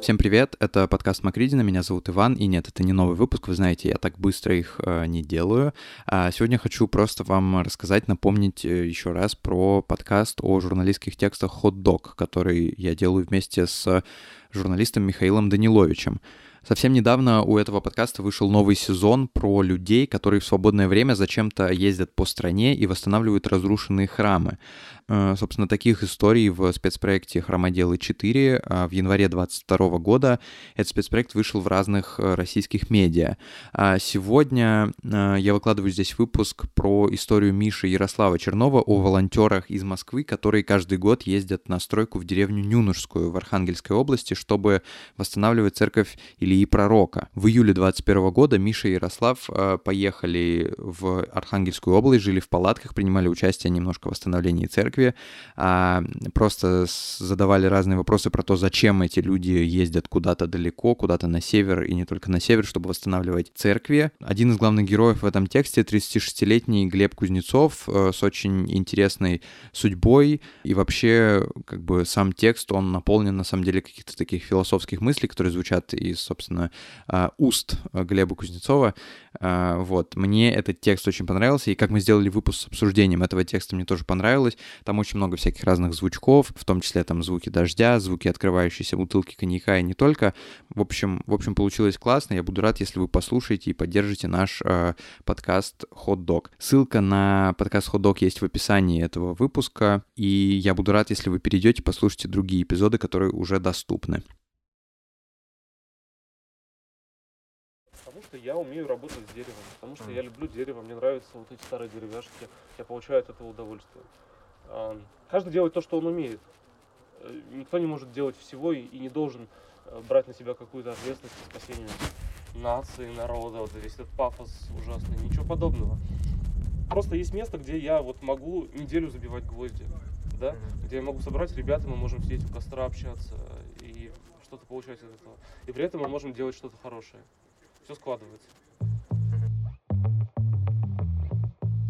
Всем привет, это подкаст Макридина, меня зовут Иван, и нет, это не новый выпуск, вы знаете, я так быстро их э, не делаю. А сегодня хочу просто вам рассказать, напомнить э, еще раз про подкаст о журналистских текстах Hot Dog, который я делаю вместе с журналистом Михаилом Даниловичем. Совсем недавно у этого подкаста вышел новый сезон про людей, которые в свободное время зачем-то ездят по стране и восстанавливают разрушенные храмы. Э, собственно, таких историй в спецпроекте «Хромоделы 4» а в январе 2022 года. Этот спецпроект вышел в разных э, российских медиа. А сегодня э, я выкладываю здесь выпуск про историю Миши Ярослава Чернова о волонтерах из Москвы, которые каждый год ездят на стройку в деревню Нюнушскую в Архангельской области, чтобы восстанавливать церковь Ильи Пророка. В июле 2021 года Миша и Ярослав поехали в Архангельскую область, жили в палатках, принимали участие немножко в восстановлении церкви, церкви, а, просто задавали разные вопросы про то, зачем эти люди ездят куда-то далеко, куда-то на север и не только на север, чтобы восстанавливать церкви. Один из главных героев в этом тексте 36-летний Глеб Кузнецов э, с очень интересной судьбой, и вообще как бы сам текст, он наполнен на самом деле каких-то таких философских мыслей, которые звучат из, собственно, э, уст Глеба Кузнецова. Э, вот, мне этот текст очень понравился, и как мы сделали выпуск с обсуждением этого текста, мне тоже понравилось. Там очень много всяких разных звучков, в том числе там звуки дождя, звуки открывающейся бутылки коньяка и не только. В общем, в общем, получилось классно. Я буду рад, если вы послушаете и поддержите наш э, подкаст Hot Dog. Ссылка на подкаст Hot Dog есть в описании этого выпуска, и я буду рад, если вы перейдете, послушайте другие эпизоды, которые уже доступны. Я умею работать с деревом, потому что я люблю дерево, мне нравятся вот эти старые деревяшки, я получаю от этого удовольствие. Каждый делает то, что он умеет. Э, никто не может делать всего и не должен э, брать на себя какую-то ответственность по спасению нации, народа, вот весь этот пафос ужасный, ничего подобного. Просто есть место, где я вот могу неделю забивать гвозди, да, где я могу собрать ребят, мы можем сидеть у костра, общаться и что-то получать от этого. И при этом мы можем делать что-то хорошее. Все складывается.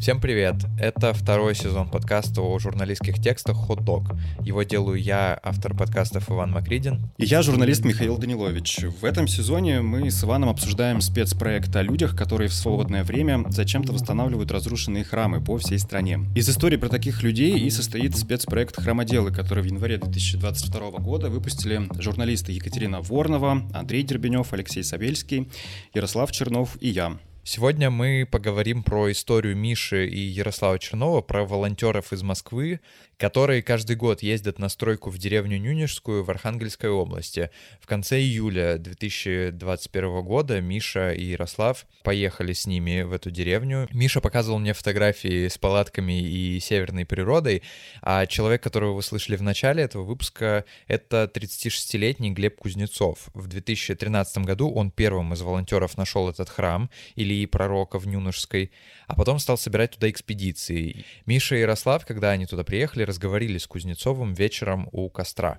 Всем привет! Это второй сезон подкаста о журналистских текстах «Хот Дог». Его делаю я, автор подкастов Иван Макридин. И я, журналист Михаил Данилович. В этом сезоне мы с Иваном обсуждаем спецпроект о людях, которые в свободное время зачем-то восстанавливают разрушенные храмы по всей стране. Из истории про таких людей и состоит спецпроект «Храмоделы», который в январе 2022 года выпустили журналисты Екатерина Ворнова, Андрей Дербенев, Алексей Савельский, Ярослав Чернов и я. Сегодня мы поговорим про историю Миши и Ярослава Чернова, про волонтеров из Москвы которые каждый год ездят на стройку в деревню Нюнежскую в Архангельской области. В конце июля 2021 года Миша и Ярослав поехали с ними в эту деревню. Миша показывал мне фотографии с палатками и северной природой, а человек, которого вы слышали в начале этого выпуска, это 36-летний Глеб Кузнецов. В 2013 году он первым из волонтеров нашел этот храм Ильи Пророка в Нюнежской, а потом стал собирать туда экспедиции. Миша и Ярослав, когда они туда приехали, разговорили с Кузнецовым вечером у костра.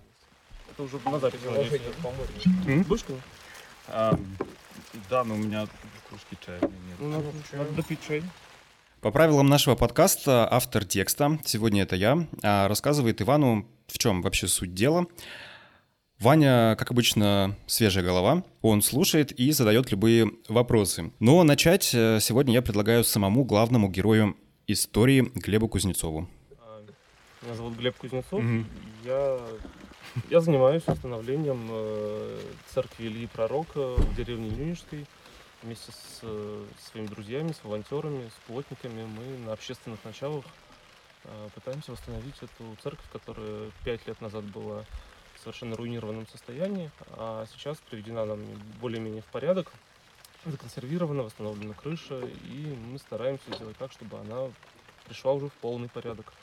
Это уже на запись? Будешь а, Да, но у меня кружки чая нет. Ну, надо, надо допить чай. По правилам нашего подкаста автор текста, сегодня это я, а, рассказывает Ивану, в чем вообще суть дела. Ваня, как обычно, свежая голова. Он слушает и задает любые вопросы. Но начать э, сегодня я предлагаю самому главному герою истории Глебу Кузнецову. Меня зовут Глеб Кузнецов. Угу. Я, я занимаюсь установлением э, церкви Ильи Пророка в деревне Нюнишской. Вместе с э, своими друзьями, с волонтерами, с плотниками мы на общественных началах э, пытаемся восстановить эту церковь, которая пять лет назад была в совершенно руинированном состоянии, а сейчас приведена нам более-менее в порядок, законсервирована, восстановлена крыша, и мы стараемся сделать так, чтобы она пришла уже в полный порядок.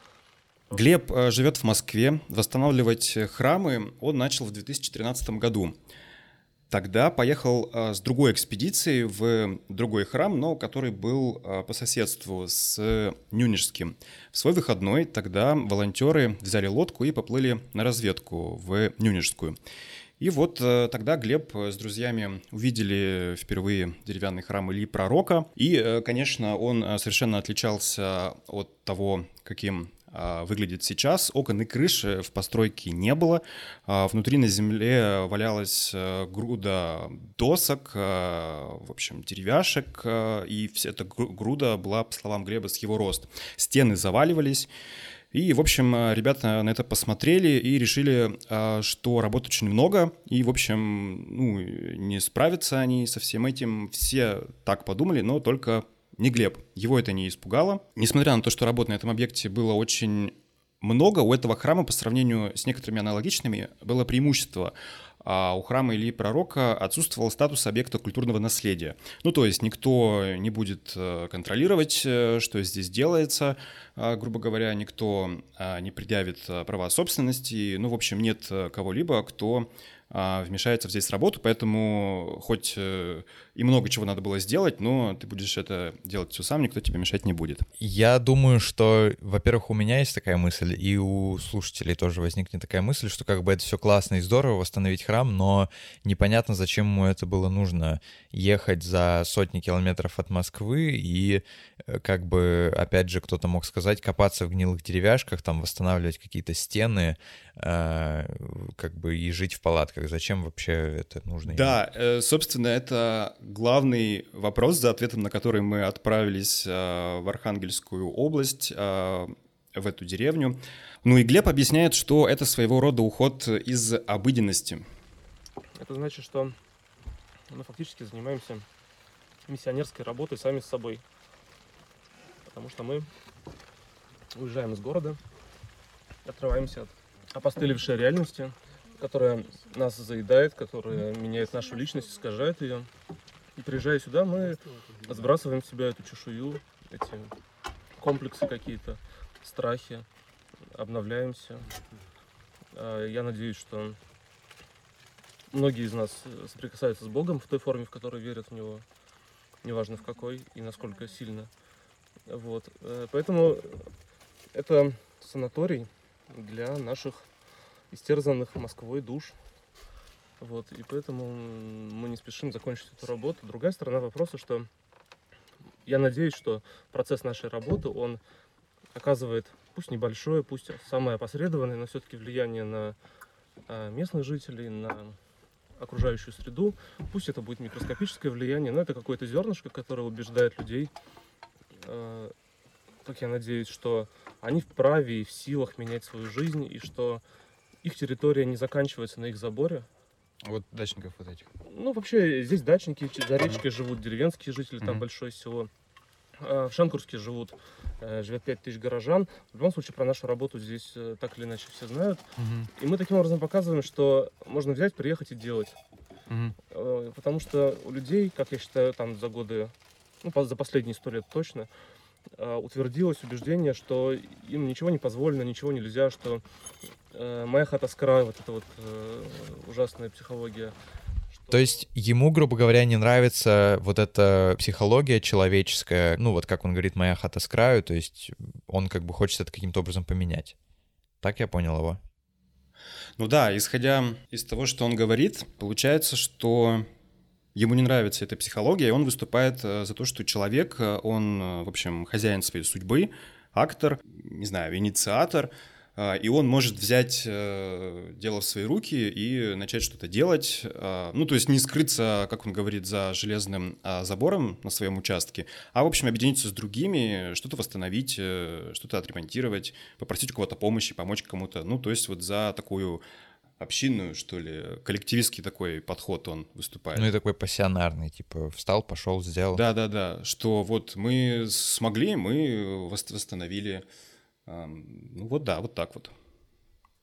Глеб э, живет в Москве. Восстанавливать храмы он начал в 2013 году. Тогда поехал э, с другой экспедицией в другой храм, но который был э, по соседству с Нюнежским. В свой выходной тогда волонтеры взяли лодку и поплыли на разведку в Нюнежскую. И вот тогда Глеб с друзьями увидели впервые деревянный храм Ильи Пророка. И, конечно, он совершенно отличался от того, каким выглядит сейчас. Окон и крыши в постройке не было. А, внутри на земле валялась а, груда досок, в общем, деревяшек, и вся эта груда была, по словам Глеба, с его рост. Стены заваливались. И, в общем, ребята на это посмотрели и решили, что работы очень много, и, в общем, ну, не справятся они со всем этим. Все так подумали, но только не Глеб. Его это не испугало. Несмотря на то, что работ на этом объекте было очень много, у этого храма по сравнению с некоторыми аналогичными было преимущество. А у храма или пророка отсутствовал статус объекта культурного наследия. Ну, то есть никто не будет э, контролировать, э, что здесь делается, а, грубо говоря, никто не предъявит э, права собственности. Ну, в общем, нет кого-либо, кто вмешается здесь в работу, поэтому хоть э, и много чего надо было сделать, но ты будешь это делать все сам, никто тебе мешать не будет. Я думаю, что, во-первых, у меня есть такая мысль, и у слушателей тоже возникнет такая мысль, что как бы это все классно и здорово восстановить храм, но непонятно, зачем ему это было нужно ехать за сотни километров от Москвы и э, как бы, опять же, кто-то мог сказать, копаться в гнилых деревяшках, там восстанавливать какие-то стены, э, как бы и жить в палатках как зачем вообще это нужно? Да, э, собственно, это главный вопрос, за ответом на который мы отправились э, в Архангельскую область, э, в эту деревню. Ну и Глеб объясняет, что это своего рода уход из обыденности. Это значит, что мы фактически занимаемся миссионерской работой сами с собой. Потому что мы уезжаем из города, отрываемся от опостылевшей реальности, которая нас заедает, которая меняет нашу личность, искажает ее. И приезжая сюда, мы сбрасываем с себя эту чешую, эти комплексы какие-то, страхи, обновляемся. А, я надеюсь, что многие из нас соприкасаются с Богом в той форме, в которой верят в Него, неважно в какой и насколько сильно. Вот. Э, поэтому это санаторий для наших истерзанных Москвой душ. Вот, и поэтому мы не спешим закончить эту работу. Другая сторона вопроса, что я надеюсь, что процесс нашей работы, он оказывает, пусть небольшое, пусть самое опосредованное, но все-таки влияние на а, местных жителей, на окружающую среду. Пусть это будет микроскопическое влияние, но это какое-то зернышко, которое убеждает людей, а, как я надеюсь, что они вправе и в силах менять свою жизнь, и что их территория не заканчивается на их заборе. Вот дачников вот этих. Ну, вообще, здесь дачники, за речкой живут деревенские жители, там большое село. А в Шанкурске живут, э, живет 5 тысяч горожан. В любом случае, про нашу работу здесь э, так или иначе все знают. И мы таким образом показываем, что можно взять, приехать и делать. Э, потому что у людей, как я считаю, там за годы, ну, за последние сто лет точно, утвердилось убеждение, что им ничего не позволено, ничего нельзя, что Э, моя хата с краю, вот эта вот э, ужасная психология. Что... То есть ему, грубо говоря, не нравится вот эта психология человеческая, ну вот как он говорит, моя хата с краю, то есть он как бы хочет это каким-то образом поменять. Так я понял его. Ну да, исходя из того, что он говорит, получается, что ему не нравится эта психология, и он выступает э, за то, что человек, он, в общем, хозяин своей судьбы, актор, не знаю, инициатор, и он может взять э, дело в свои руки и начать что-то делать. Ну, то есть не скрыться, как он говорит, за железным забором на своем участке, а, в общем, объединиться с другими, что-то восстановить, э, что-то отремонтировать, попросить у кого-то помощи, помочь кому-то. Ну, то есть вот за такую общинную, что ли, коллективистский такой подход он выступает. Ну и такой пассионарный, типа встал, пошел, сделал. Да-да-да, что вот мы смогли, мы восстановили ну вот да, вот так вот.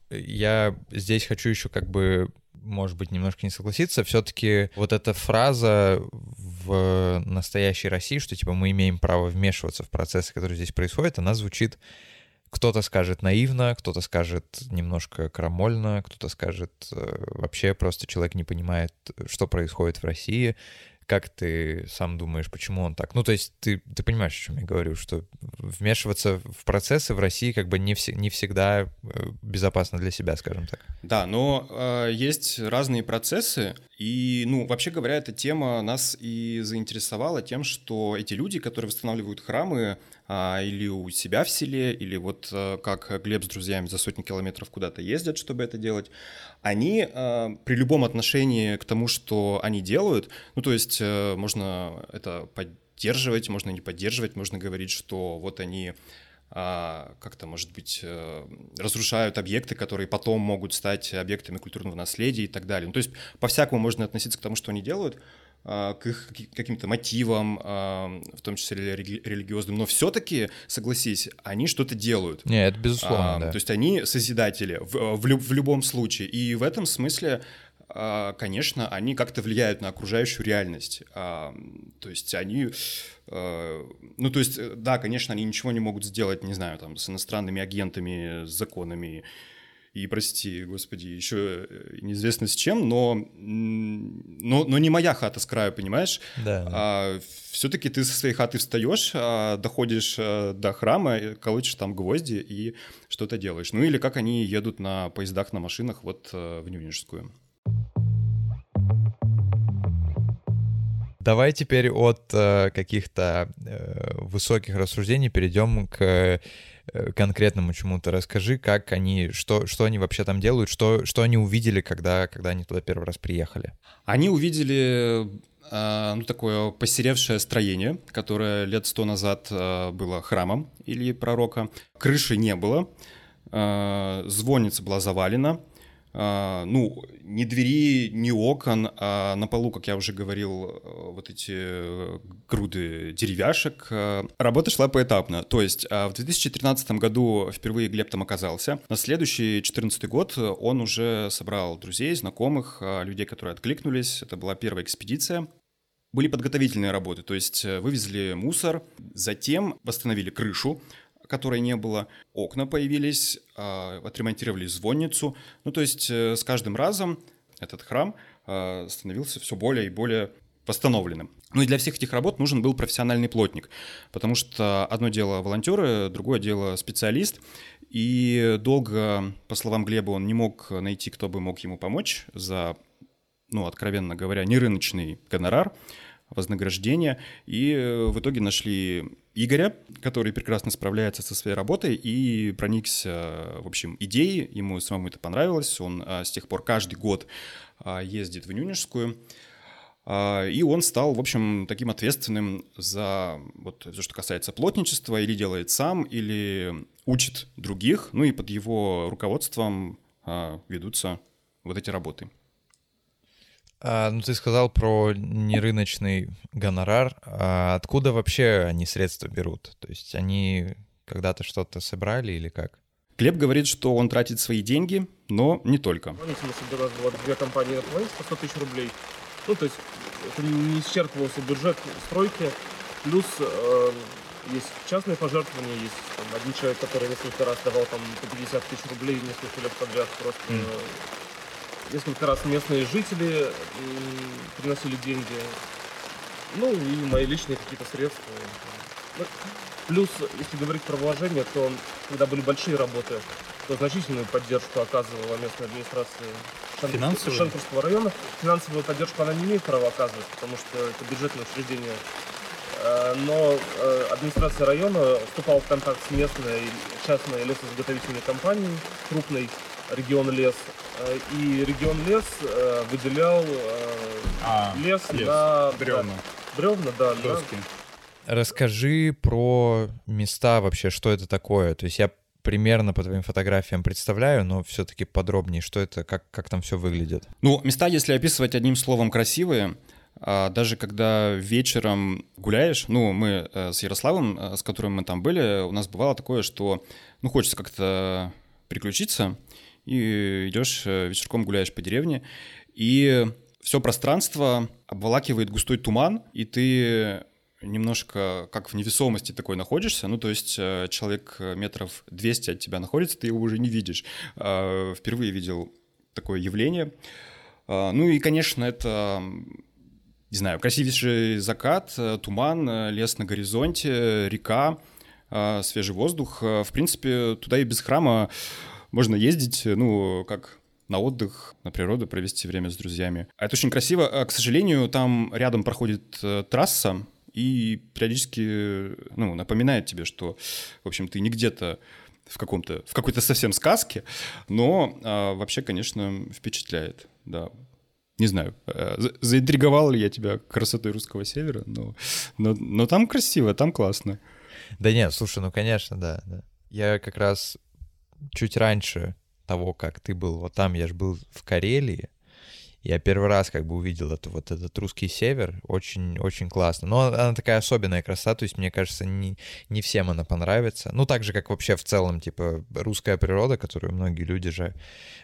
Я здесь хочу еще как бы, может быть, немножко не согласиться. Все-таки вот эта фраза в настоящей России, что типа мы имеем право вмешиваться в процессы, которые здесь происходят, она звучит кто-то скажет наивно, кто-то скажет немножко крамольно, кто-то скажет э, вообще просто человек не понимает, что происходит в России, как ты сам думаешь, почему он так? Ну, то есть ты, ты понимаешь, о чем я говорю, что вмешиваться в процессы в России как бы не, вс не всегда э, безопасно для себя, скажем так. Да, но э, есть разные процессы, и, ну, вообще говоря, эта тема нас и заинтересовала тем, что эти люди, которые восстанавливают храмы, а, или у себя в селе, или вот а, как Глеб с друзьями за сотни километров куда-то ездят, чтобы это делать, они а, при любом отношении к тому, что они делают, ну то есть а, можно это поддерживать, можно не поддерживать, можно говорить, что вот они как-то, может быть, э, разрушают объекты, которые потом могут стать объектами культурного наследия и так далее. Ну, то есть по-всякому можно относиться к тому, что они делают, а, к их каким-то мотивам, а, в том числе религиозным, но все-таки, согласись, они что-то делают. Нет, это безусловно, а, да. То есть они созидатели в, в, в любом случае. И в этом смысле конечно, они как-то влияют на окружающую реальность. То есть они, ну то есть, да, конечно, они ничего не могут сделать, не знаю, там, с иностранными агентами, с законами и, прости, господи, еще э, неизвестно с чем, но, но, но не моя хата с краю, понимаешь? Да. А, все-таки ты со своей хаты встаешь, а, доходишь а, до храма, колотишь там гвозди и что-то делаешь. Ну или как они едут на поездах, на машинах вот а, в Нюнинскую. Давай теперь от э, каких-то э, высоких рассуждений перейдем к Э, конкретному чему-то. Расскажи, как они, что, что они вообще там делают, что, что они увидели, когда, когда они туда первый раз приехали. Они увидели э, ну, такое посеревшее строение, которое лет сто назад э, было храмом или пророка. Крыши не было, звонница была завалена, ну, ни двери, ни окон, а на полу, как я уже говорил, э, вот эти э, груды деревяшек. Э, работа шла поэтапно. То есть а, в 2013 году впервые Глеб там оказался. На следующий 2014 год он уже собрал друзей, знакомых, людей, которые откликнулись. Это была первая экспедиция были подготовительные работы, то есть вывезли мусор, затем восстановили крышу, которой не было, окна появились, а, отремонтировали звонницу. Ну, то есть э, с каждым разом этот храм а, становился все более и более восстановленным. Ну и для всех этих работ нужен был профессиональный плотник, потому что одно дело волонтеры, другое дело специалист, и долго, по словам Глеба, он не мог найти, кто бы мог ему помочь за, ну, откровенно говоря, нерыночный гонорар, вознаграждение, и э, в итоге нашли Игоря, который прекрасно справляется со своей работой и проникся, в общем, идеей, ему самому это понравилось, он а, с тех пор каждый год а, ездит в Нюнежскую, и он стал, в общем, таким ответственным за вот все, что касается плотничества, или делает сам, или учит других, ну и под его руководством ведутся вот эти работы. А, ну, ты сказал про нерыночный гонорар. А откуда вообще они средства берут? То есть они когда-то что-то собрали или как? Глеб говорит, что он тратит свои деньги, но не только. Ну, если собиралось вот две компании по 100 тысяч рублей, ну, то есть это не исчерпывался бюджет стройки, плюс э, есть частные пожертвования, есть там, один человек, который несколько раз давал там по 50 тысяч рублей несколько лет подряд просто mm несколько раз местные жители приносили деньги. Ну и мои личные какие-то средства. Ну, плюс, если говорить про вложения, то когда были большие работы, то значительную поддержку оказывала местная администрация Шенкурского района. Финансовую поддержку она не имеет права оказывать, потому что это бюджетное учреждение. Э, но э, администрация района вступала в контакт с местной частной лесозаготовительной компанией, крупной, регион лес. Э, и регион лес э, выделял э, а, лес, лес на бревна. Да, бревна, да, доски. Расскажи про места вообще, что это такое. То есть я примерно по твоим фотографиям представляю, но все-таки подробнее, что это, как, как там все выглядит. Ну, места, если описывать одним словом, красивые. А даже когда вечером гуляешь, ну, мы с Ярославом, с которым мы там были, у нас бывало такое, что, ну, хочется как-то приключиться, и идешь э, вечерком гуляешь по деревне, и все пространство обволакивает густой туман, и ты немножко как в невесомости такой находишься, ну, то есть э, человек метров 200 от тебя находится, ты его уже не видишь. А, впервые видел такое явление. А, ну и, конечно, это не знаю, красивейший закат, э, туман, э, лес на горизонте, река, э, свежий воздух. В принципе, туда и без храма можно ездить, ну, как на отдых, на природу, провести время с друзьями. А это очень красиво. А, к сожалению, там рядом проходит трасса, и периодически ну, напоминает тебе, что, в общем, ты не где-то в каком-то, в какой-то совсем сказке, но а, вообще, конечно, впечатляет, да. Не знаю, э, заинтриговал ли я тебя красотой русского севера, но, но, но там красиво, там классно. Да нет, слушай, ну конечно, да, да. Я как раз чуть раньше того, как ты был вот там, я же был в Карелии, я первый раз как бы увидел это, вот этот русский север, очень, очень классно. Но она такая особенная красота, то есть, мне кажется, не, не всем она понравится. Ну, так же, как вообще в целом, типа, русская природа, которую многие люди же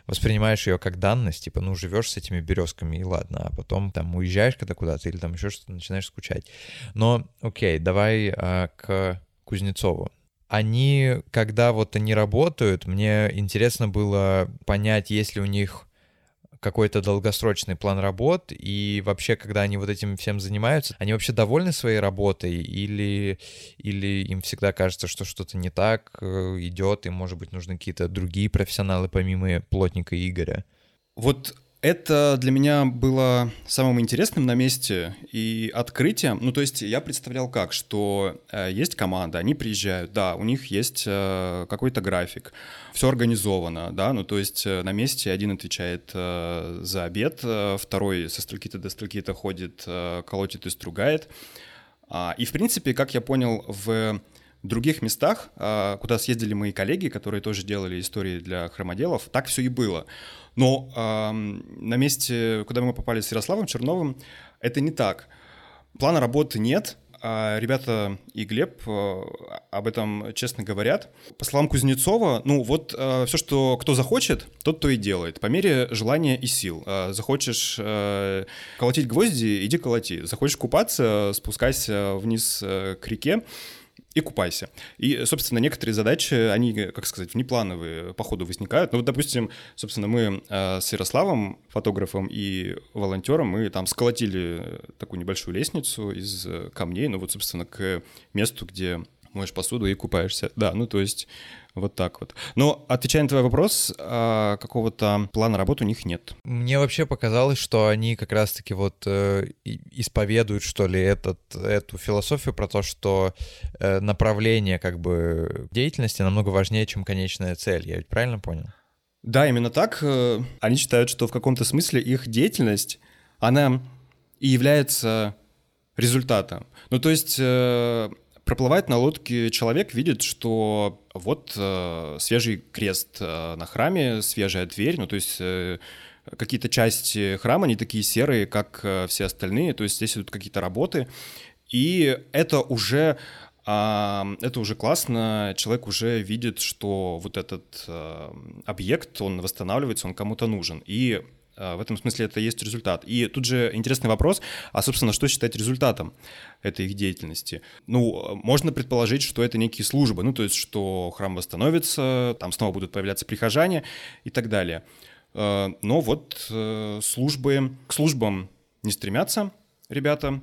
воспринимаешь ее как данность, типа, ну, живешь с этими березками, и ладно, а потом там уезжаешь когда куда-то или там еще что-то, начинаешь скучать. Но, окей, давай а, к Кузнецову они, когда вот они работают, мне интересно было понять, есть ли у них какой-то долгосрочный план работ, и вообще, когда они вот этим всем занимаются, они вообще довольны своей работой, или, или им всегда кажется, что что-то не так э, идет, и, может быть, нужны какие-то другие профессионалы, помимо плотника Игоря? Вот это для меня было самым интересным на месте и открытием. Ну, то есть я представлял как, что э, есть команда, они приезжают, да, у них есть э, какой-то график, все организовано, да, ну, то есть э, на месте один отвечает э, за обед, э, второй со строки-то до строки-то ходит, э, колотит и стругает. А, и, в принципе, как я понял, в других местах, э, куда съездили мои коллеги, которые тоже делали истории для хромоделов, так все и было. Но э, на месте, куда мы попали с Ярославом Черновым, это не так. Плана работы нет, а ребята и Глеб э, об этом честно говорят. По словам Кузнецова, ну вот э, все, что кто захочет, тот то и делает, по мере желания и сил. Э, захочешь колотить гвозди, иди колоти. Захочешь купаться, спускайся вниз к реке и купайся. И, собственно, некоторые задачи, они, как сказать, внеплановые по ходу возникают. Ну, вот, допустим, собственно, мы э, с Ярославом, фотографом и волонтером, мы там сколотили такую небольшую лестницу из камней, ну вот, собственно, к месту, где моешь посуду и купаешься. Да, ну то есть вот так вот. Но отвечая на твой вопрос, а, какого-то плана работы у них нет. Мне вообще показалось, что они как раз-таки вот э, исповедуют, что ли, этот, эту философию про то, что э, направление как бы деятельности намного важнее, чем конечная цель. Я ведь правильно понял? Да, именно так. Э, они считают, что в каком-то смысле их деятельность, она и является результатом. Ну, то есть э, проплывает на лодке человек, видит, что вот э, свежий крест э, на храме, свежая дверь, ну то есть э, какие-то части храма, они такие серые, как э, все остальные, то есть здесь идут какие-то работы, и это уже а, это уже классно, человек уже видит, что вот этот а, объект, он восстанавливается, он кому-то нужен. И в этом смысле это есть результат. И тут же интересный вопрос, а, собственно, что считать результатом этой их деятельности? Ну, можно предположить, что это некие службы, ну, то есть, что храм восстановится, там снова будут появляться прихожане и так далее. А, но вот э, службы, к службам не стремятся ребята,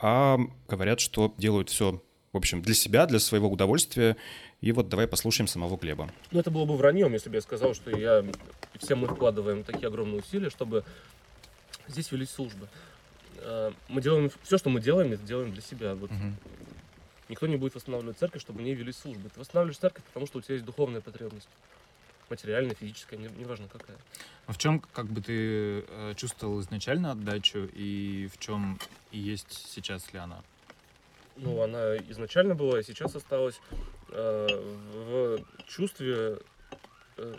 а говорят, что делают все, в общем, для себя, для своего удовольствия, и вот давай послушаем самого Глеба. Ну, это было бы враньем, если бы я сказал, что я и все мы вкладываем такие огромные усилия, чтобы здесь велись службы. Э, мы делаем все, что мы делаем, это делаем для себя. Вот угу. Никто не будет восстанавливать церковь, чтобы не велись службы. Ты восстанавливаешь церковь, потому что у тебя есть духовная потребность. Материальная, физическая, неважно какая. А в чем как бы ты э, чувствовал изначально отдачу и в чем и есть сейчас ли она? Ну, она изначально была, и сейчас осталась в чувстве, э,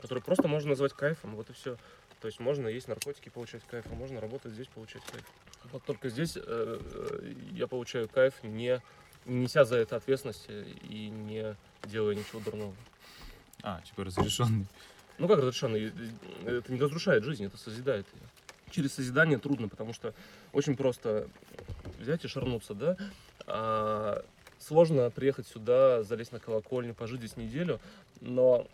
которое просто можно назвать кайфом, вот и все. То есть можно есть наркотики, получать кайф, а можно работать здесь, получать кайф. Вот только здесь э, э я получаю кайф, не, не неся за это ответственности и не делая ничего дурного. А, типа разрешенный. Ну как разрешенный? Это не разрушает жизнь, это созидает ее. Через созидание трудно, потому что очень просто взять и шарнуться, да? А, сложно приехать сюда, залезть на колокольню, пожить здесь неделю, но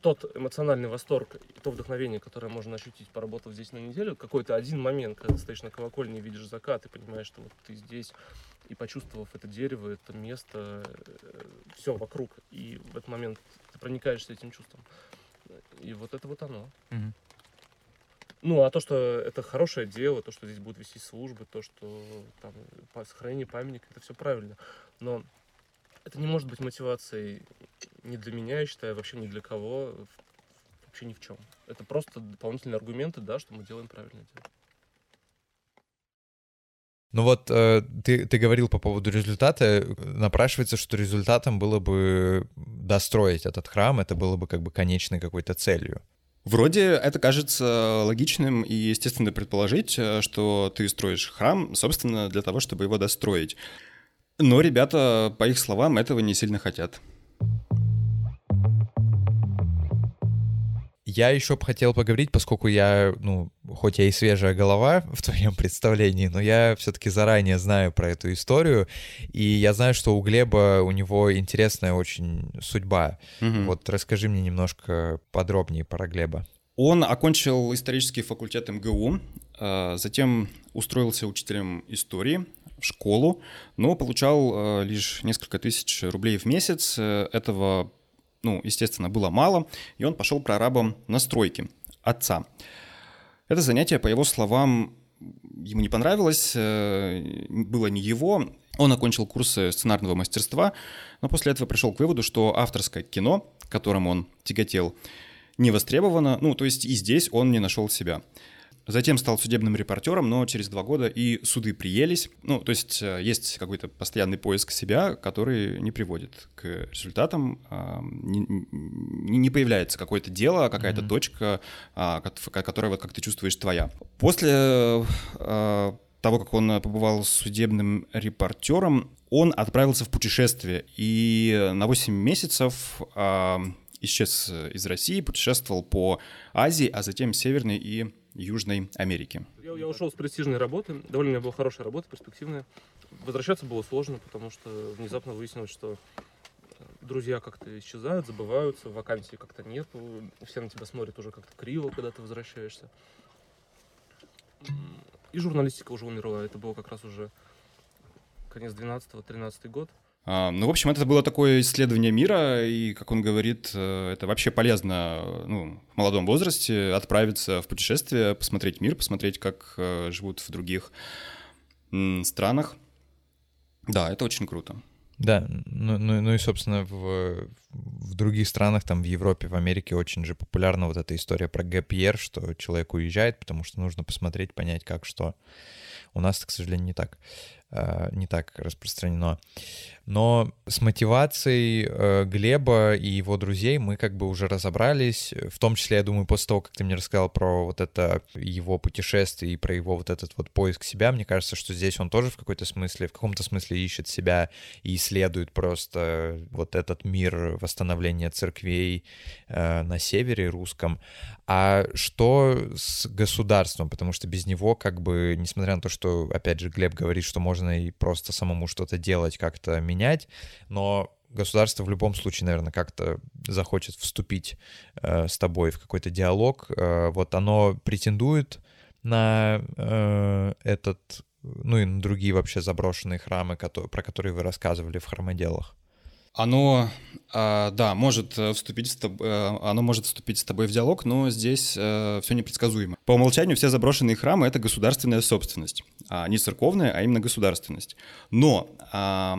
тот эмоциональный восторг и то вдохновение, которое можно ощутить, поработав здесь на неделю, какой-то один момент, когда ты стоишь на колокольне, видишь закат и понимаешь, что вот ты здесь, и почувствовав это дерево, это место, э, все вокруг, и в этот момент ты проникаешься этим чувством. И вот это вот оно. Мгм. Ну, а то, что это хорошее дело, то, что здесь будут вести службы, то, что там сохранение памятника, это все правильно. Но это не может быть мотивацией ни для меня, я считаю, вообще ни для кого, вообще ни в чем. Это просто дополнительные аргументы, да, что мы делаем правильное дело. Ну вот э, ты, ты говорил по поводу результата. Напрашивается, что результатом было бы достроить этот храм, это было бы как бы конечной какой-то целью. Вроде это кажется логичным и естественно предположить, э, что ты строишь храм, собственно, для того, чтобы его достроить. Но ребята, по их словам, этого не сильно хотят. Я еще бы хотел поговорить, поскольку я, ну, хоть я и свежая голова в твоем представлении, но я все-таки заранее знаю про эту историю, и я знаю, что у Глеба, у него интересная очень судьба. Мгм. Вот расскажи мне немножко подробнее про Глеба. Он окончил исторический факультет МГУ, э, затем устроился учителем истории в школу, но получал э, лишь несколько тысяч рублей в месяц. Э, Этого, ну, естественно, было мало, и он пошел прорабом на стройке отца. Это занятие, по его словам, ему не понравилось, э, было не его. Он окончил курсы сценарного мастерства, но после этого пришел к выводу, что авторское кино, которым он тяготел, не востребовано, ну, то есть и здесь он не нашел себя. Затем стал судебным репортером, но через два года и суды приелись. Ну, то есть э, есть какой-то постоянный поиск себя, который не приводит к результатам. а, Не, не- появляется какое-то дело, какая-то Мгм. точка, а, которая, вот как ты чувствуешь, твоя. После э, того, как он побывал судебным репортером, он отправился в путешествие и на 8 месяцев а, исчез из России, путешествовал по Азии, а затем Северной и Южной Америке. Я, я ушел с престижной работы, довольно у меня была хорошая работа, перспективная. Возвращаться было сложно, потому что внезапно выяснилось, что э, друзья как-то исчезают, забываются, вакансий как-то нет, все на тебя смотрят уже как-то криво, когда ты возвращаешься. И журналистика уже умерла, это было как раз уже конец 12-13 год. А, Ну, в общем, это было такое исследование мира, и, как он говорит, э, это вообще полезно ну, в молодом возрасте отправиться в путешествие, посмотреть мир, посмотреть, как э, живут в других странах. Да, это очень круто. Да, ну, ну, ну и, собственно, в, в других странах, там, в Европе, в Америке очень же популярна вот эта история про гэп что человек уезжает, потому что нужно посмотреть, понять, как что. У нас, к сожалению, не так, э, не так распространено. Но с мотивацией э, Глеба и его друзей мы как бы уже разобрались, в том числе, я думаю, после того, как ты мне рассказал про вот это его путешествие и про его вот этот вот поиск себя, мне кажется, что здесь он тоже в какой-то смысле, в каком-то смысле ищет себя и исследует просто вот этот мир восстановления церквей э, на севере русском. А что с государством? Потому что без него, как бы, несмотря на то, что, опять же, Глеб говорит, что можно и просто самому что-то делать, как-то менять, но государство в любом случае, наверное, как-то захочет вступить э, с тобой в какой-то диалог. Э, вот оно претендует на э, этот, ну и на другие вообще заброшенные храмы, которые, про которые вы рассказывали в храмоделах. Оно, а, да, может э, вступить с тоб- э, оно может вступить с тобой в диалог, но здесь все непредсказуемо. По умолчанию все заброшенные храмы — это государственная собственность. А не церковная, а именно государственность. Но а,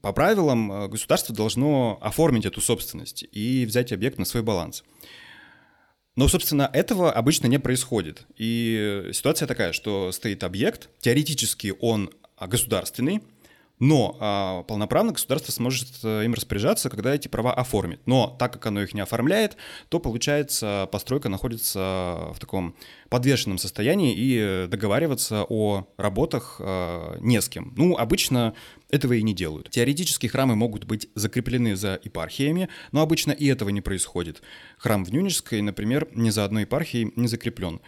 по правилам э, государство должно оформить эту собственность и взять объект на свой баланс. Но, собственно, этого обычно не происходит. И ситуация такая, что стоит объект, теоретически он государственный, но а, полноправно государство сможет э, им распоряжаться, когда эти права оформит. Но так как оно их не оформляет, то получается постройка находится в таком подвешенном состоянии и э, договариваться о работах э, не с кем. Ну, обычно этого и не делают. Теоретически храмы могут быть закреплены за епархиями, но обычно и этого не происходит. Храм в Нюнежской, например, ни за одной епархией не закреплен.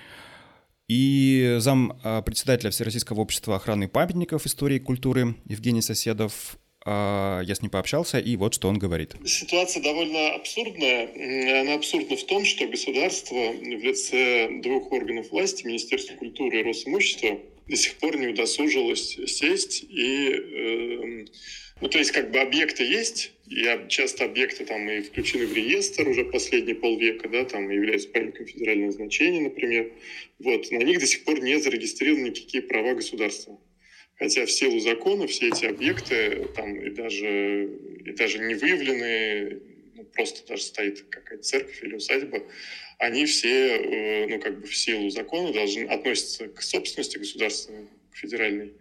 И зам а, председателя Всероссийского общества охраны памятников истории и культуры Евгений Соседов а, я с ним пообщался, и вот что он говорит. Ситуация довольно абсурдная. Она абсурдна в том, что государство в лице двух органов власти, Министерства культуры и Росимущества, до сих пор не удосужилось сесть и... Э, ну, то есть, как бы объекты есть, и часто объекты там и включены в реестр уже последние полвека, да, там являются памятником федерального значения, например. Вот, на них до сих пор не зарегистрированы никакие права государства. Хотя в силу закона все эти объекты там и даже, и даже не выявлены, ну, просто даже стоит какая-то церковь или усадьба, они все, э, ну, как бы в силу закона должны относиться к собственности государственной, к федеральной.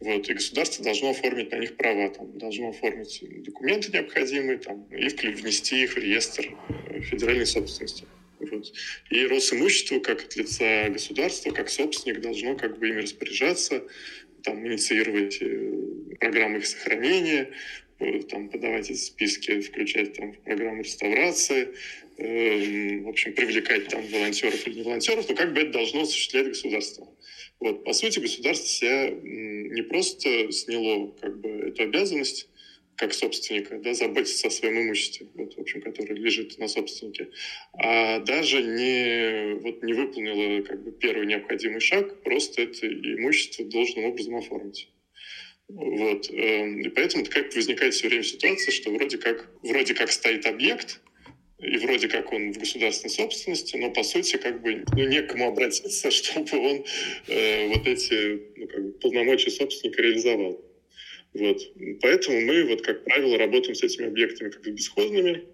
Вот, и государство должно оформить на них права, там, должно оформить документы необходимые там, и внести их в реестр э, федеральной собственности. Вот. И Росимущество, как от лица государства, как собственник, должно как бы ими распоряжаться, там, инициировать э, программы их сохранения, там, подавать эти списки, включать там, в программу реставрации, в общем, привлекать там волонтеров или не волонтеров, но как бы это должно осуществлять государство. Вот, по сути, государство себя не просто сняло как бы, эту обязанность, как собственника, да, заботиться о своем имуществе, вот, в общем, которое лежит на собственнике, а даже не, вот, не выполнила как бы, первый необходимый шаг, просто это имущество должным образом оформить. Вот. Эм, и поэтому как возникает все время ситуация, что вроде как, вроде как стоит объект, и вроде как он в государственной собственности, но по сути как бы ну, некому обратиться, чтобы он э, вот эти ну, как бы, полномочия собственника реализовал. Вот. Поэтому мы, вот, как правило, работаем с этими объектами как бы бесхозными.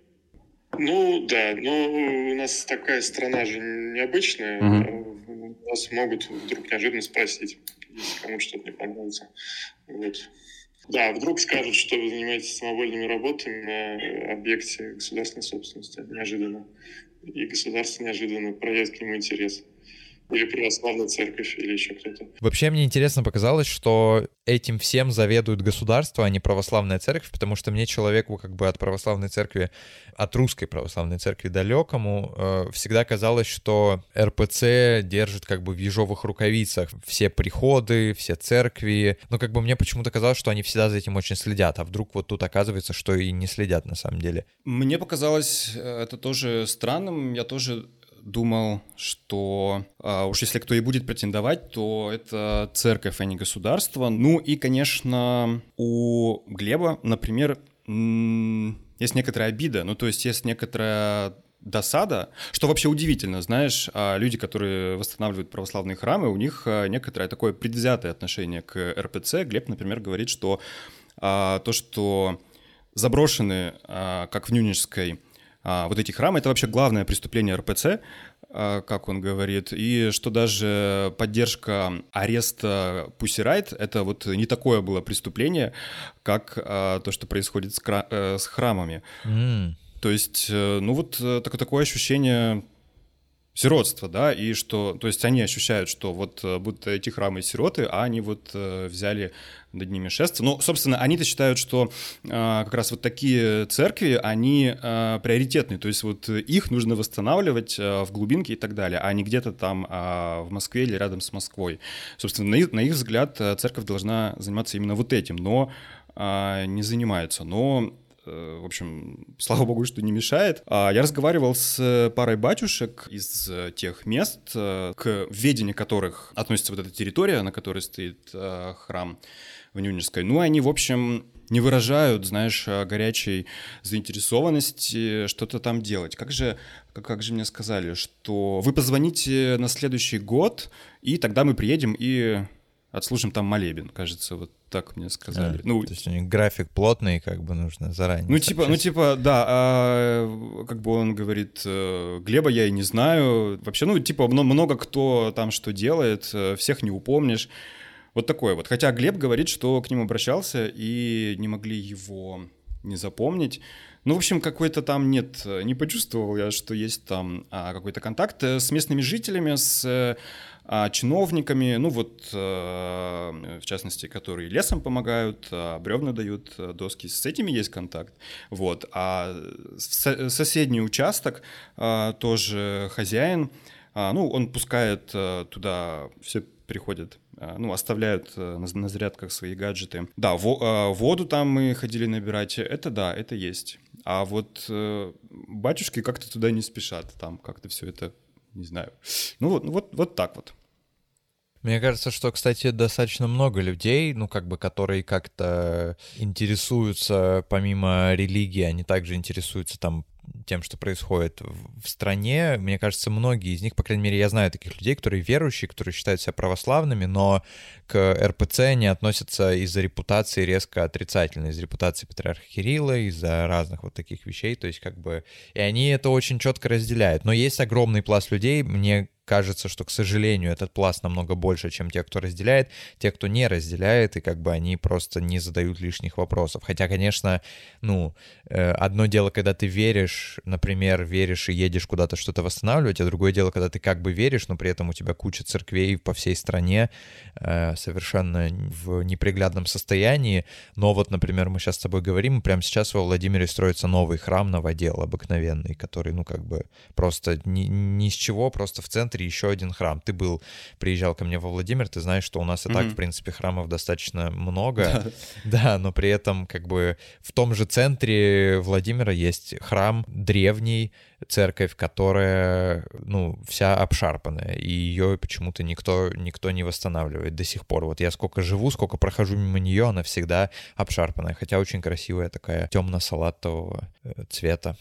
Ну, да, но у нас такая страна же необычная. Mm-hmm. Нас могут вдруг неожиданно спросить, если кому что-то не понравится. Вот. Да, вдруг скажут, что вы занимаетесь самовольными работами на объекте государственной собственности неожиданно. И государство неожиданно проявит к нему интерес или православная церковь, или еще кто-то. Вообще мне интересно показалось, что этим всем заведует государство, а не православная церковь, потому что мне человеку как бы от православной церкви, от русской православной церкви далекому, э, всегда казалось, что РПЦ держит как бы в ежовых рукавицах все приходы, все церкви, но как бы мне почему-то казалось, что они всегда за этим очень следят, а вдруг вот тут оказывается, что и не следят на самом деле. Мне показалось э, это тоже странным, я тоже думал, что а, уж если кто и будет претендовать, то это церковь, а не государство. Ну и, конечно, у Глеба, например, есть некоторая обида, ну то есть есть некоторая досада, что вообще удивительно, знаешь, а люди, которые восстанавливают православные храмы, у них а, некоторое такое предвзятое отношение к РПЦ. Глеб, например, говорит, что а, то, что заброшены, а, как в Нюнинской, а, вот эти храмы — это вообще главное преступление РПЦ, а, как он говорит, и что даже поддержка ареста Pussy Riot — это вот не такое было преступление, как а, то, что происходит с, кра- э, с храмами. Mm. То есть, э, ну вот э, такое, такое ощущение сиротства, да, и что, то есть они ощущают, что вот будто эти храмы сироты, а они вот взяли над ними шествие. Ну, собственно, они-то считают, что э, как раз вот такие церкви, они э, приоритетные, то есть вот их нужно восстанавливать э, в глубинке и так далее, а не где-то там э, в Москве или рядом с Москвой. Собственно, на их, на их взгляд, церковь должна заниматься именно вот этим, но э, не занимается. Но в общем, слава богу, что не мешает. Я разговаривал с парой батюшек из тех мест, к ведению которых относится вот эта территория, на которой стоит храм в Нюнинской. Ну, они, в общем, не выражают, знаешь, горячей заинтересованности что-то там делать. Как же, как же мне сказали, что вы позвоните на следующий год, и тогда мы приедем и отслужим там молебен, кажется, вот так мне сказали. А, ну, то есть у них график плотный, как бы нужно заранее. Ну типа, ну типа, да, а, как бы он говорит, э, Глеба я и не знаю, вообще, ну типа много кто там что делает, э, всех не упомнишь. Вот такое вот. Хотя Глеб говорит, что к ним обращался и не могли его не запомнить. Ну, в общем, какой-то там нет, не почувствовал я, что есть там а, какой-то контакт э, с местными жителями, с а, чиновниками, ну вот, а, в частности, которые лесом помогают, а, бревна дают, а, доски, с этими есть контакт. Вот. А соседний участок а, тоже хозяин, а, ну, он пускает а, туда все приходят, ну, оставляют на, зарядках свои гаджеты. Да, во, воду там мы ходили набирать, это да, это есть. А вот батюшки как-то туда не спешат, там как-то все это, не знаю. Ну вот, вот, вот так вот. Мне кажется, что, кстати, достаточно много людей, ну, как бы, которые как-то интересуются, помимо религии, они также интересуются там тем, что происходит в стране. Мне кажется, многие из них, по крайней мере, я знаю таких людей, которые верующие, которые считают себя православными, но к РПЦ не относятся из-за репутации резко отрицательно, из-за репутации патриарха Кирилла, из-за разных вот таких вещей, то есть как бы... И они это очень четко разделяют. Но есть огромный пласт людей, мне кажется, что, к сожалению, этот пласт намного больше, чем те, кто разделяет. Те, кто не разделяет, и как бы они просто не задают лишних вопросов. Хотя, конечно, ну, э, одно дело, когда ты веришь, например, веришь и едешь куда-то что-то восстанавливать, а другое дело, когда ты как бы веришь, но при этом у тебя куча церквей по всей стране э, совершенно в неприглядном состоянии. Но вот, например, мы сейчас с тобой говорим, прямо сейчас во Владимире строится новый храм новодел обыкновенный, который, ну, как бы просто ни, ни с чего, просто в центре центре еще один храм. Ты был, приезжал ко мне во Владимир, ты знаешь, что у нас и mm-hmm. так, в принципе, храмов достаточно много. Да, но при этом как бы в том же центре Владимира есть храм древний, церковь, которая, ну, вся обшарпанная, и ее почему-то никто, никто не восстанавливает до сих пор. Вот я сколько живу, сколько прохожу мимо нее, она всегда обшарпанная, хотя очень красивая такая темно-салатового э, цвета.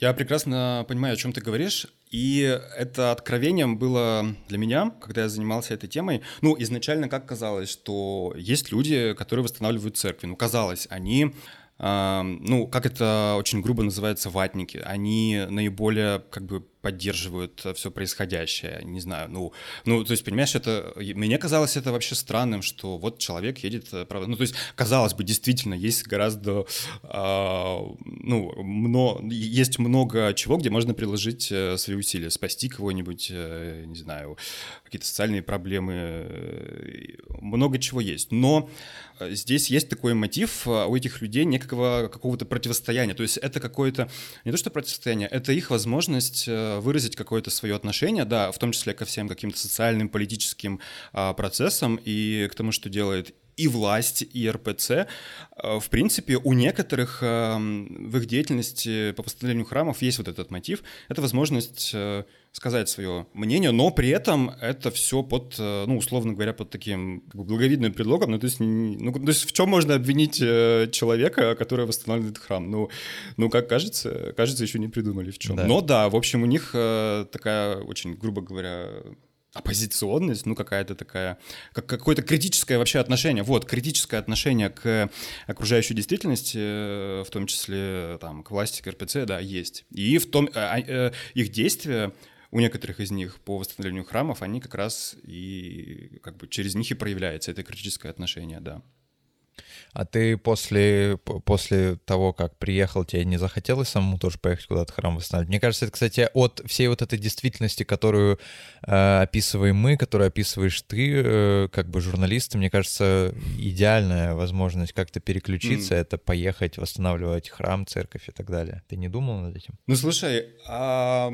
Я прекрасно понимаю, о чем ты говоришь. И это откровением было для меня, когда я занимался этой темой. Ну, изначально как казалось, что есть люди, которые восстанавливают церкви. Ну, казалось, они ну, как это очень грубо называется, ватники, они наиболее как бы поддерживают все происходящее, не знаю, ну, ну, то есть, понимаешь, это, мне казалось это вообще странным, что вот человек едет, э, правда, ну, то есть, казалось бы, действительно, есть гораздо, э, ну, много, есть много чего, где можно приложить э, свои усилия, спасти кого-нибудь, э, не знаю, какие-то социальные проблемы, э, много чего есть, но здесь есть такой мотив у этих людей некого какого-то противостояния, то есть это какое-то, не то что противостояние, это их возможность выразить какое-то свое отношение, да, в том числе ко всем каким-то социальным, политическим а, процессам и к тому, что делает и власть, и РПЦ. А, в принципе, у некоторых а, в их деятельности по восстановлению храмов есть вот этот мотив. Это возможность а, сказать свое мнение, но при этом это все под, э, ну, условно говоря, под таким как бы, благовидным предлогом. Ну, то есть, ну, то есть в чем можно обвинить э, человека, который восстанавливает храм? Ну, ну как кажется, кажется, еще не придумали в чем. Да. Но да, в общем, у них э, такая очень, грубо говоря, оппозиционность, ну какая-то такая, как какое-то критическое вообще отношение, вот, критическое отношение к окружающей действительности, в том числе там к власти, к РПЦ, да, есть. И в том, а, а, их действия у некоторых из них по восстановлению храмов, они как раз и как бы через них и проявляется это критическое отношение, да. А ты после, после того, как приехал, тебе не захотелось самому тоже поехать куда-то храм восстанавливать? Мне кажется, это, кстати, от всей вот этой действительности, которую э, описываем мы, которую описываешь ты, э, как бы журналисты, мне кажется, идеальная возможность как-то переключиться, mm. это поехать восстанавливать храм, церковь и так далее. Ты не думал над этим? Ну, слушай, а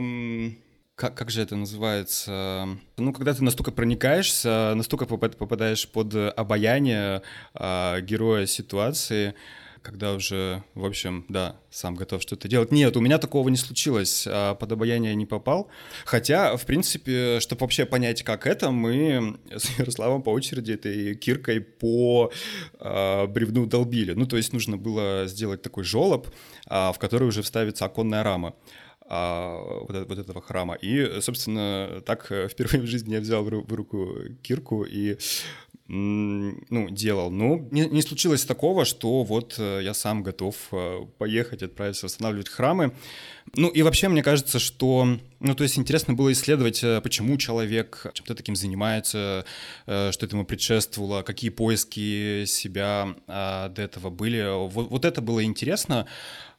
как, как же это называется? Ну, когда ты настолько проникаешься, настолько попадаешь под обаяние а, героя ситуации, когда уже, в общем, да, сам готов что-то делать. Нет, у меня такого не случилось, а под обаяние не попал. Хотя, в принципе, чтобы вообще понять, как это, мы с Ярославом по очереди этой киркой по а, бревну долбили. Ну, то есть нужно было сделать такой жолоб, а, в который уже вставится оконная рама а, вот, вот этого храма. И, собственно, так э, впервые в жизни я взял в, руку кирку и ну, делал. Но не, не случилось такого, что вот э, я сам готов э, поехать, отправиться восстанавливать храмы. Ну и вообще мне кажется, что, ну то есть интересно было исследовать, почему человек чем-то таким занимается, что этому предшествовало, какие поиски себя а, до этого были. Вот, вот это было интересно.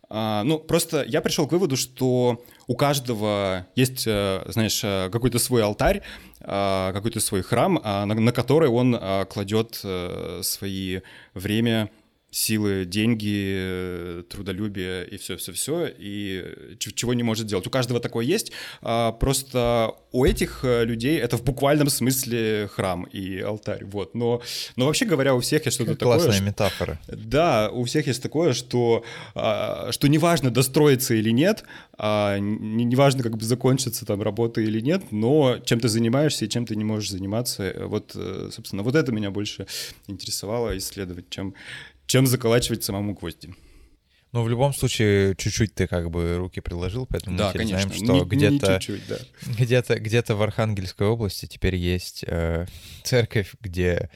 А, ну, просто я пришел к выводу, что у каждого есть, э, знаешь, э, какой-то свой алтарь, а, какой-то свой храм, а, на который он кладет э, свои время, силы, деньги, трудолюбие и все-все-все, и чего не может делать. У каждого такое есть, а просто у этих людей это в буквальном смысле храм и алтарь, вот. Но, но вообще говоря, у всех есть что-то такое... Классная метафора. Да, у всех есть такое, что, а, что неважно, достроиться или нет, а, неважно, как бы закончится там работа или нет, но чем ты занимаешься и чем ты не можешь заниматься, вот, э, собственно, вот это меня больше интересовало исследовать, чем, чем заколачивать самому гвозди. Ну, в любом случае, чуть-чуть ты как бы руки приложил, поэтому да, мы теперь конечно. знаем, что не, где-то, не да. где-то, где-то в Архангельской области теперь есть э, церковь, где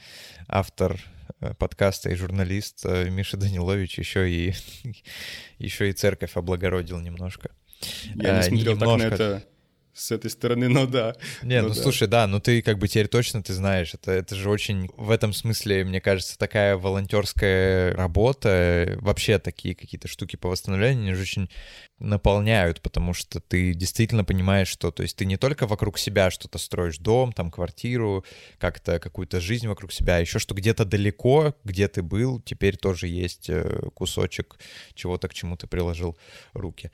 автор э, подкаста и журналист э, Миша Данилович еще и, еще и церковь облагородил немножко. Я не Э, смотрел немножко. так на это с этой стороны, но да. Не, ну, Ну да. слушай, да, ну ты как бы теперь точно ты знаешь, это, это же очень в этом смысле, мне кажется, такая волонтерская работа, вообще такие какие-то штуки по восстановлению, они же очень наполняют, потому что ты действительно понимаешь, что, то есть ты не только вокруг себя что-то строишь, дом, там, квартиру, как-то какую-то жизнь вокруг себя, а еще что где-то далеко, где ты был, теперь тоже есть э, кусочек чего-то, к чему ты приложил руки.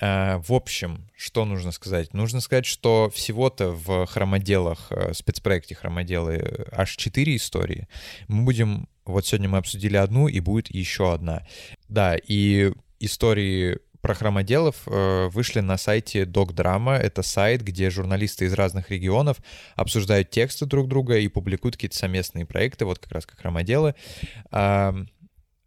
А, В общем, что нужно сказать? Нужно сказать, что всего-то в хромоделах, э, спецпроекте хромоделы аж 4 истории. Мы будем, вот сегодня мы обсудили одну, и будет еще одна. Да, и истории про хромоделов э, вышли на сайте Докдрама. Это сайт, где журналисты из разных регионов обсуждают тексты друг друга и публикуют какие-то совместные проекты, вот как раз как хромоделы.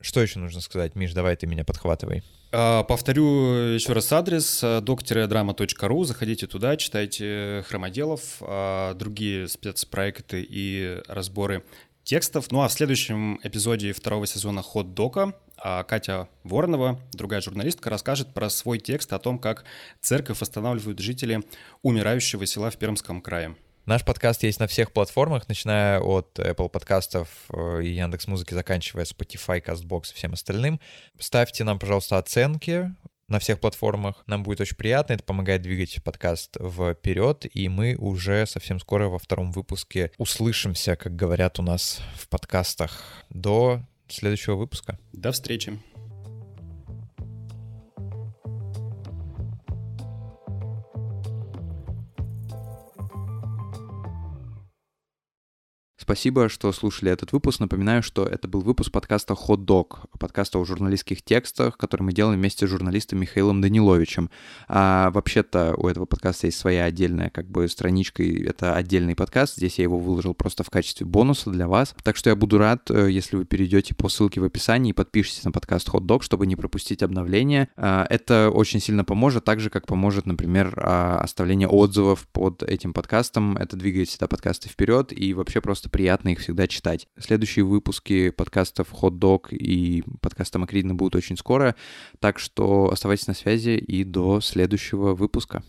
Что еще нужно сказать? Миш, давай ты меня подхватывай. А, Повторю еще раз адрес э, doc-drama.ru. Заходите туда, читайте хромоделов, а, другие спецпроекты и разборы текстов. Ну а в следующем эпизоде второго сезона «Ход дока» а, Катя Воронова, другая журналистка, расскажет про свой текст о том, как церковь восстанавливают жители умирающего села в Пермском крае. Наш подкаст есть на всех платформах, начиная от Apple подкастов э, и Яндекс Музыки, заканчивая Spotify, CastBox и всем остальным. Ставьте нам, пожалуйста, оценки на всех платформах. Нам будет очень приятно, это помогает двигать подкаст вперед, и мы уже совсем скоро во втором выпуске услышимся, как говорят у нас в подкастах. До следующего выпуска. До встречи. Спасибо, что слушали этот выпуск. Напоминаю, что это был выпуск подкаста «Hot Dog», подкаста о журналистских текстах, который мы делаем вместе с журналистом Михаилом Даниловичем. А, вообще-то у этого подкаста есть своя отдельная как бы страничка, и это отдельный подкаст. Здесь я его выложил просто в качестве бонуса для вас. Так что я буду рад, э, если вы перейдете по ссылке в описании и подпишитесь на подкаст Hot Dog, чтобы не пропустить обновления. А, Это очень сильно поможет, так же, как поможет, например, а, оставление отзывов под этим подкастом. Это двигает всегда подкасты вперед, и вообще просто приятно их всегда читать. Следующие выпуски подкастов Hot Dog и подкаста Макридина будут очень скоро, так что оставайтесь на связи и до следующего выпуска.